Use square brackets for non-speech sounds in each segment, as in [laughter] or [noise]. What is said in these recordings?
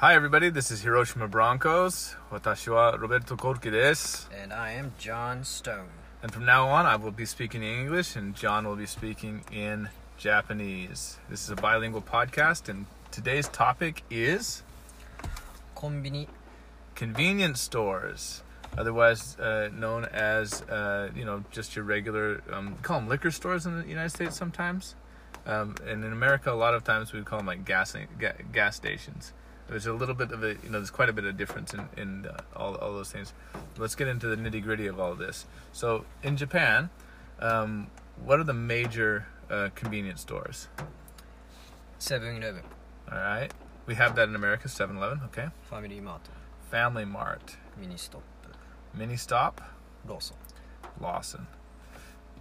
Hi, everybody. This is Hiroshima Broncos. Watashi wa Roberto Korki desu. And I am John Stone. And from now on, I will be speaking in English, and John will be speaking in Japanese. This is a bilingual podcast, and today's topic is Konbini. Convenience stores, otherwise uh, known as, uh, you know, just your regular, um, call them liquor stores in the United States sometimes. Um, and in America, a lot of times we call them like gas, gas stations there's a little bit of a you know there's quite a bit of difference in, in uh, all, all those things. Let's get into the nitty gritty of all this. So in japan um, what are the major uh, convenience stores? 7-eleven all right. We have that in america 7-eleven okay. Family mart. Family mart. Mini stop mini stop lawson. Lawson.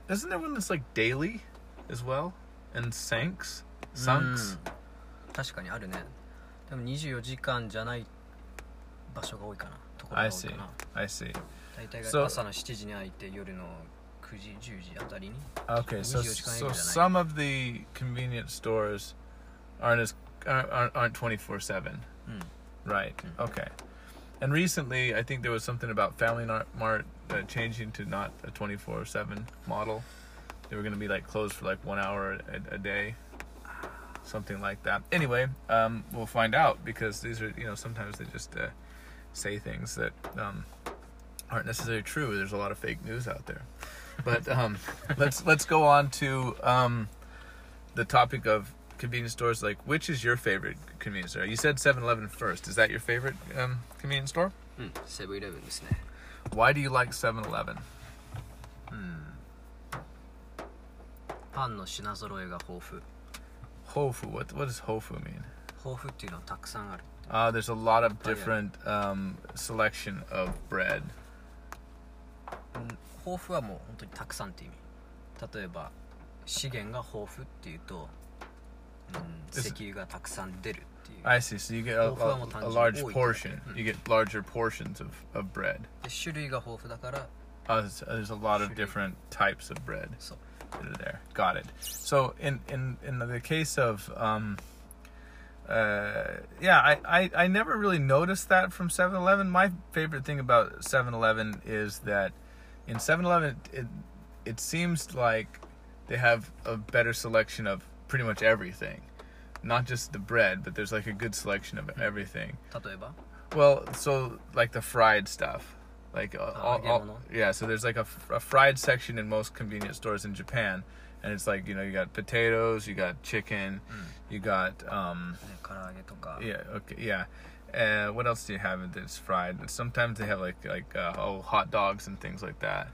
Isn't there one that's like daily as well? And sanks? Sunks? Mm. 確かにあるね。でも24時間じゃない場所が多いかなところが I 多い see. かな I see. 大体 So- が朝の7時に開いて夜の9時10時あたりに Okay, so 24時間営 so 業じゃない。 some of the convenience stores aren't as aren't aren't twenty four seven. うん Right. Mm. Okay. And recently, I think there was something about Family Mart Mart, uh, changing to not a twenty four seven model. They were going to be like closed for like one hour a, a day, something like that. Anyway, um, we'll find out because these are you know sometimes they just uh, say things that um, aren't necessarily true. There's a lot of fake news out there. But um, [laughs] let's let's go on to um, the topic of convenience stores. Like, which is your favorite convenience store? You said 7-Eleven first. Is that your favorite um, convenience store? うんセブンイレブンですね Why do you like 7-Eleven? うんパンの品揃えが豊富 Hofu. What what does Hofu mean? 豊富っていうのはたくさんある Uh, there's a lot of Oh, yeah. different um, selection of bread. うん豊富はもう本当にたくさんって意味例えば資源が豊富っていうと、うん、 Is- 石油がたくさん出るっていう I see. So you get a, Hofuは a, もう単 a 純に large 多い portion. うん You get larger portions of, of bread. で種類が豊富だから Uh, there's, there's a lot of Should be. different types of bread. そう that are there. Got it. So in in in the case of um uh yeah, I I, I never really noticed that from 7-Eleven. My favorite thing about 7-Eleven is that in 7-Eleven it it seems like they have a better selection of pretty much everything. Not just the bread, but there's like a good selection of everything. 例えば Well, so like the fried stuff, Like, uh, all, all, yeah. So there's like a, a fried section in most convenience stores in Japan, and it's like you know you got potatoes, you got chicken, you got um, yeah, okay, yeah. Uh, what else do you have that's fried? Sometimes they have like like uh, oh hot dogs and things like that.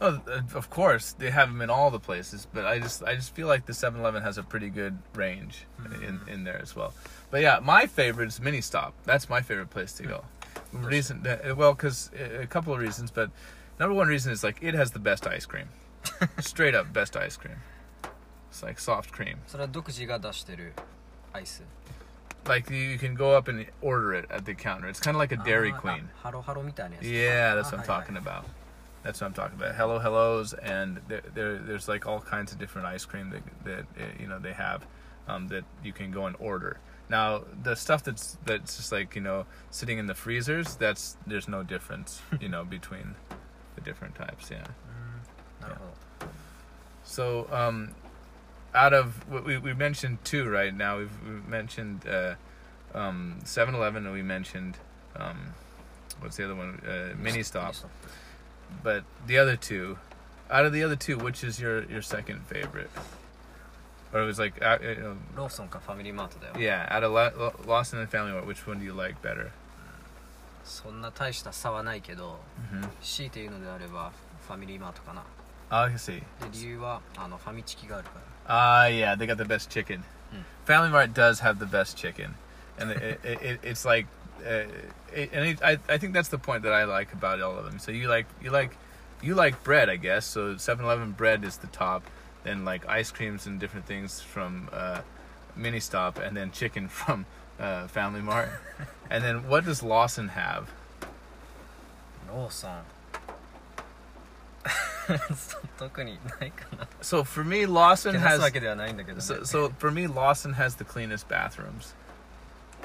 Oh, uh, of course they have them in all the places, but I just I just feel like the 7-Eleven has a pretty good range in in there as well. But yeah, my favorite is Mini Stop. That's my favorite place to go reason that, uh, well, because uh, a couple of reasons, but number one reason is like it has the best ice cream, [laughs] straight up best ice cream. It's like soft cream. Like you can go up and order it at the counter. It's kind of like a Dairy Queen. yeah that's what I'm talking about. That's what I'm talking about. Halo Halos, and there, there, there's like all kinds of different ice cream that, that uh, you know they have um, that you can go and order. Now the stuff that's that's just like you know sitting in the freezers. That's there's no difference [laughs] you know between the different types. Yeah. Mm, yeah. So um, out of what we we mentioned two right now. We've, we've mentioned uh, um, 7-Eleven and we mentioned um, what's the other one? Uh, Mini Stop. But the other two, out of the other two, which is your your second favorite? or it was like at, you know, Mart, yeah at a lo- Lawson Family Mart, which one do you like better? そんな大した差はないけど Mm-hmm. I see. で理由はあのファミチキがあるから Ah, yeah, they got the best chicken. Hmm. Family Mart does have the best chicken, and it, it, it, it's like, uh, it, and it, I I think that's the point that I like about all of them. So you like you like you like bread, I guess. So 7-Eleven bread is the top then like ice creams and different things from uh, Mini Stop, and then chicken [laughs] from uh, Family Mart. [laughs] and then what does Lawson have? ローソンそう特にないかな [laughs] So for me, Lawson けなす has わけではないんだけどね So, so for me, Lawson has the cleanest bathrooms.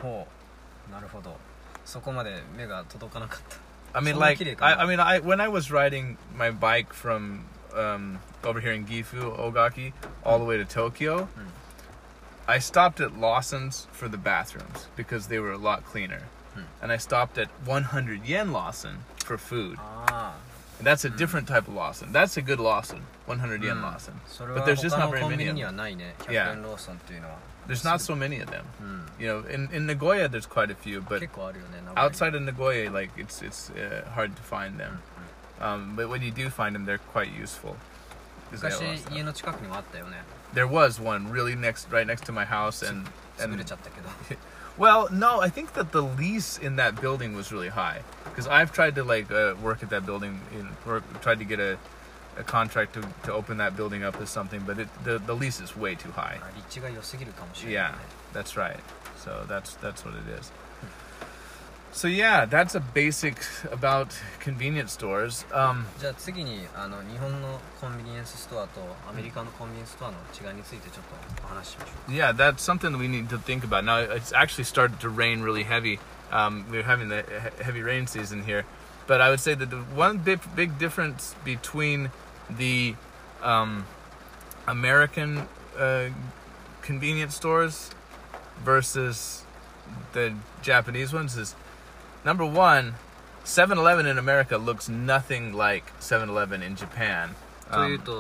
ほうなるほどそこまで目が届かなかった I mean, So like, naked, I, huh? I mean, I when I was riding my bike from um, over here in Gifu, Ogaki, all the way to Tokyo. I stopped at Lawson's for the bathrooms because they were a lot cleaner. And I stopped at 100 yen Lawson for food. Ah. And that's a different type of Lawson. That's a good Lawson, 100 yen Lawson. But there's just not very many of them. Yeah. There's not so many of them. You know, in, in Nagoya there's quite a few, but outside of Nagoya, like it's it's uh, hard to find them. Um, but when you do find them, they're quite useful. 'Cause they have 昔 a lot of stuff. 家の近くにもあったよね There was one really next, right next to my house, and 潰 and れちゃったけど [laughs] well, no, I think that the lease in that building was really high because I've tried to like uh, work at that building in work tried to get a, a contract to, to open that building up as something, but it the, the lease is way too high. あ立地が良すぎるかもしれない Yeah, ね that's right. So that's that's what it is. So yeah, that's a basic about convenience stores. Um, じゃあ次にあの日本のコンビニエンスストアとアメリカのコンビニエンスストアの違いについてちょっとお話ししましょ Yeah, that's something that we need to think about. Now, it's actually started to rain really heavy. Um, we're having the he- heavy rain season here. But I would say that the one big, big difference between the um, American uh, convenience stores versus the Japanese ones is number one, 7 Eleven in America looks nothing like 7 Eleven in Japan. うという Um, と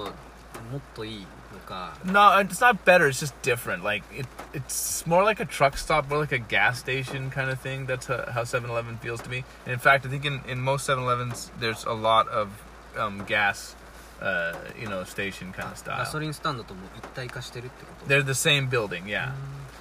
もっといいのか no, it's not better. It's just different. Like it, it's more like a truck stop, more like a gas station kind of thing. That's uh how 7-Eleven feels to me. And in fact, I think in, in most 7-Elevens, there's a lot of um, gas, uh, you know, station kind of ガ style. ソリンスタンドとも一体化してるってこと They're the same building, yeah.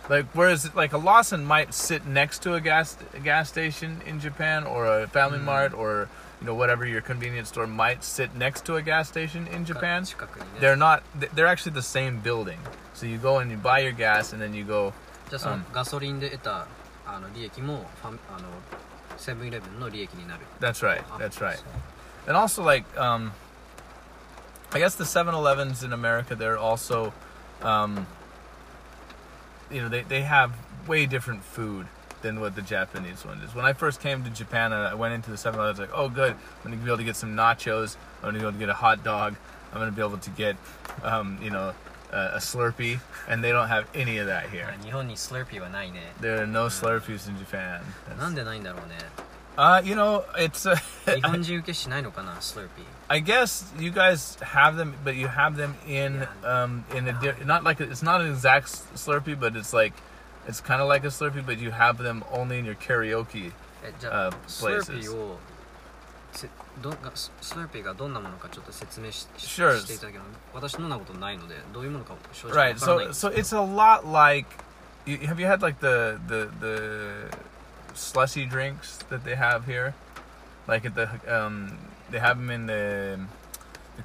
Like whereas like a Lawson might sit next to a gas a gas station in Japan, or a Family Mm. Mart, or you know whatever your convenience store might sit next to a gas station in Japan. 近くにね They're not. th- They're actually the same building. So you go and you buy your gas, and then you go. じゃあそのうんガソリンで得たあの利益もファミあのセブンイレブンの利益になる That's right. あ That's right. そう And also like, um, I guess the 7-Elevens in America, they're also, um, you know, they, they have way different food than what the Japanese one is. When I first came to Japan I went into the 7 Eleven, I was like, oh, good. I'm going to be able to get some nachos. I'm going to be able to get a hot dog. I'm going to be able to get, um, you know, a, a, Slurpee. And they don't have any of that here. There are no Slurpees in Japan. That's... んでないんだろうね Uh, you know, it's. Uh, 日本人受けしないのかなスラーピー I [laughs] guess you guys have them, but you have them in um in a di- not like a, it's not an exact s- Slurpee, but it's like it's kind of like a Slurpee, but you have them only in your karaoke. えじゃあ Uh, スラー places. ピーをせどがススラーピーがどんなものかちょっと説明し,し、 Sure. していただけます私飲んだことないのでどういうものか正直わ Right. からないん So です so けど it's a lot like. You, have you had like the the the slushy drinks that they have here. Like at the, um, they have them in the,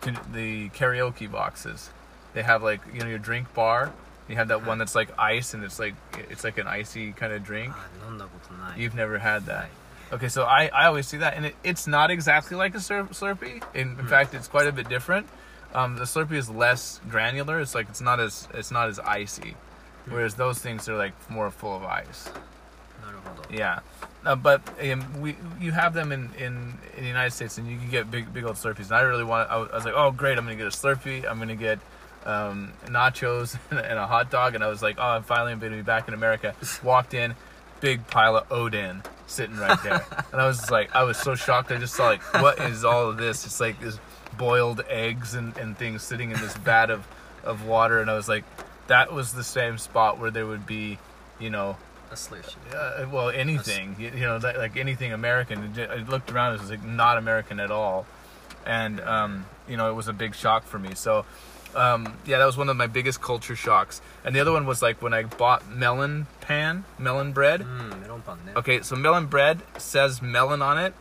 the, the karaoke boxes. They have like you know your drink bar. You have that uh-huh. one that's like ice and it's like it's like an icy kind of drink. Ah, You've never had that. Okay, so I, I always see that, and it, it's not exactly like a slur- Slurpee. In, in hmm. fact, it's quite a bit different. Um, the Slurpee is less granular. It's like it's not as it's not as icy, hmm. whereas those things are like more full of ice. Yeah. Uh, but um, we you have them in, in, in the United States, and you can get big big old Slurpees. And I really want. I was, I was like, oh great, I'm gonna get a Slurpee. I'm gonna get um, nachos [laughs] and, and a hot dog. And I was like, oh, I'm finally gonna be back in America. [laughs] Walked in, big pile of oden sitting right there, [laughs] and I was like, I was so shocked. I just saw like, what is all of this? It's like this boiled eggs and, and things sitting in this vat of of water, and I was like, that was the same spot where there would be, you know, a solution. Yeah. Uh, well, anything you, you know, like, like, anything American. I looked around; it was like not American at all, and um, you know, it was a big shock for me. So, um, yeah, that was one of my biggest culture shocks. And the other one was like when I bought melon pan, melon bread. Mm, okay, so melon bread says melon on it,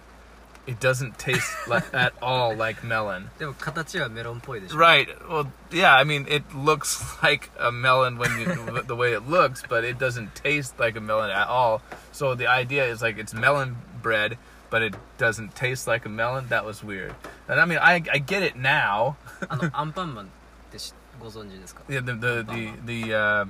It doesn't taste [laughs] like, at all like melon. でも形はメロンっぽいでしょ Right. Well, yeah. I mean, it looks [laughs] like a melon when you [laughs] the way it looks, but it doesn't taste like a melon at all. So the idea is like it's melon bread, but it doesn't taste like a melon. That was weird. And I mean, I I get it now. あのアンパンマンってしご存知ですか Yeah, the the the, the uh,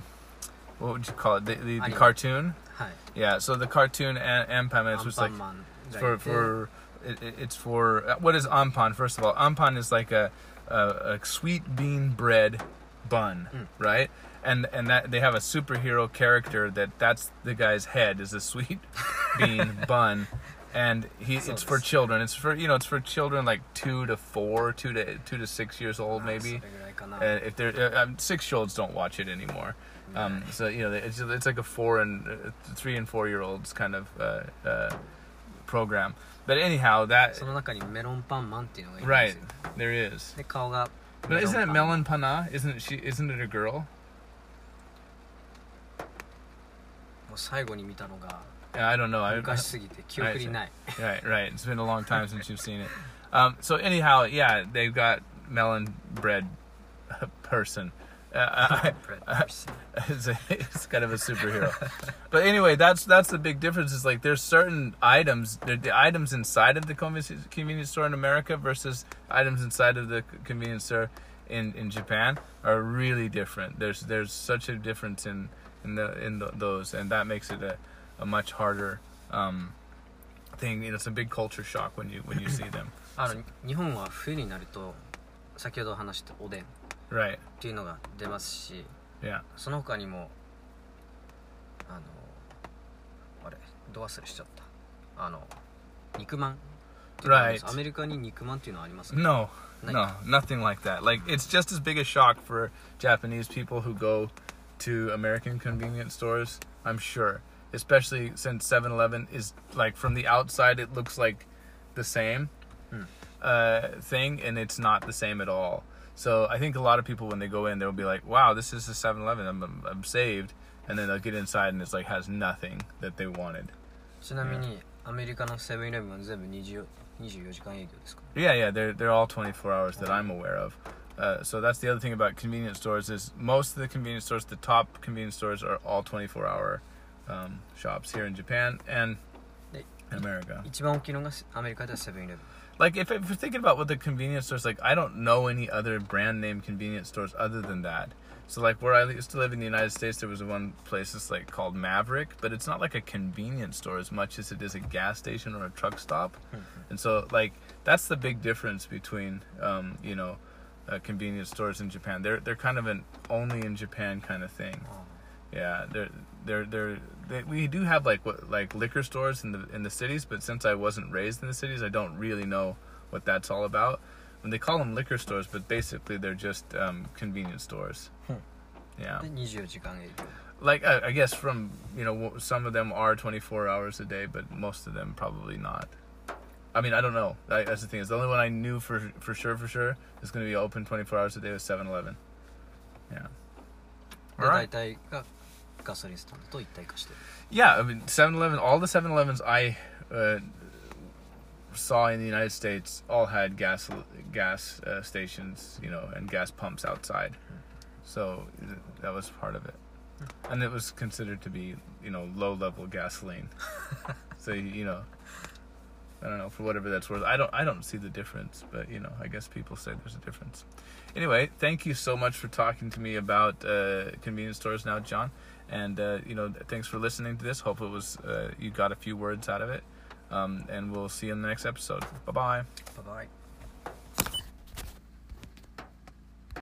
what would you call it? The the, the Anime. cartoon. はい Yeah. So the cartoon and Anpan ア is ン just パ like ンマンがい for て for it, it's for uh, what is anpan? First of all, anpan is like a a, a sweet bean bread bun, mm. right? And and that they have a superhero character that that's the guy's head is a sweet [laughs] bean bun, and he so it's, for children. It's for you know it's for children like two to four, two to two to six years old maybe. Uh, if they're uh, um, six year olds don't watch it anymore. Um, so you know it's it's like a four and uh, three and four year olds kind of uh, uh, program. But anyhow, that その中にメロンパンマンっていうのがいるんです right よ。there is. up. But isn't it Melonpanna? Isn't she? Isn't it a girl? Yeah, I don't know. I, 昔すぎて記憶にない。right, right. It's been a long time [laughs] since you've seen it. Um, so anyhow, yeah, they've got melon bread [laughs] person, uh, I, ブレッドパー[laughs] ソン it's, a, it's kind of a superhero. but anyway, that's that's the big difference. Is like there's certain items, the, the items inside of the convenience convenience store in America versus items inside of the c- convenience store in, in Japan are really different. There's there's such a difference in in the in the, those, and that makes it a, a much harder um, thing. You know, it's a big culture shock when you when you see them. [coughs] あの日本は冬になると先ほど話したおでん っ Right? ていうのが出ますし Yeah. その他にもあのあれど忘れしちゃったあの肉まんっていうのがあります Right. アメリカに肉まんっていうのはありますか No, Like- no, nothing like that. Like it's just as big a shock for Japanese people who go to American convenience stores. I'm sure, especially since 7-Eleven is like from the outside it looks like the same Hmm. uh, thing, and it's not the same at all. So I think a lot of people when they go in, they'll be like, "Wow, this is a 7-Eleven. I'm, I'm, I'm saved." And then they'll get inside and it's like has nothing that they wanted. ちなみにアメリカのセブンイレブンは全部20 24時間営業ですか Yeah, yeah, they're they're all 24 hours that I'm aware of. Uh, so that's the other thing about convenience stores is most of the convenience stores, the top convenience stores, are all 24 hour um, shops here in Japan and They- in America. 一番大きいのがアメリカではセブンイレブン like if, if you're thinking about what the convenience stores like, I don't know any other brand name convenience stores other than that. So like where I used to live in the United States, there was one place that's like called Maverik, but it's not like a convenience store as much as it is a gas station or a truck stop. And so, like, that's the big difference between, um, you know, uh, convenience stores in Japan. They're they're kind of an only in Japan kind of thing. Yeah, they're they're they're they, we do have like what like liquor stores in the in the cities, but since I wasn't raised in the cities, I don't really know what that's all about. And they call them liquor stores, but basically they're just um, convenience stores. Hmm. Yeah. Like I, I, guess from you know some of them are 24 hours a day, but most of them probably not. I mean I don't know. I, that's the thing. Is the only one I knew for for sure for sure is going to be open 24 hours a day was 7-Eleven. Yeah. All right. 体がガソリンスタンドと一体化してる Yeah, I mean 7-Eleven. All the 7-Elevens I uh, saw in the United States all had gas gas uh, stations, you know, and gas pumps outside. So th- that was part of it, and it was considered to be, you know, low level gasoline. [laughs] so you know, I don't know for whatever that's worth. I don't I don't see the difference, but you know I guess people say there's a difference. Anyway, thank you so much for talking to me about uh, convenience stores now, John. And uh, you know thanks for listening to this. Hope it was uh, you got a few words out of it. Um, and we'll see you in the next episode. Bye bye. Bye bye.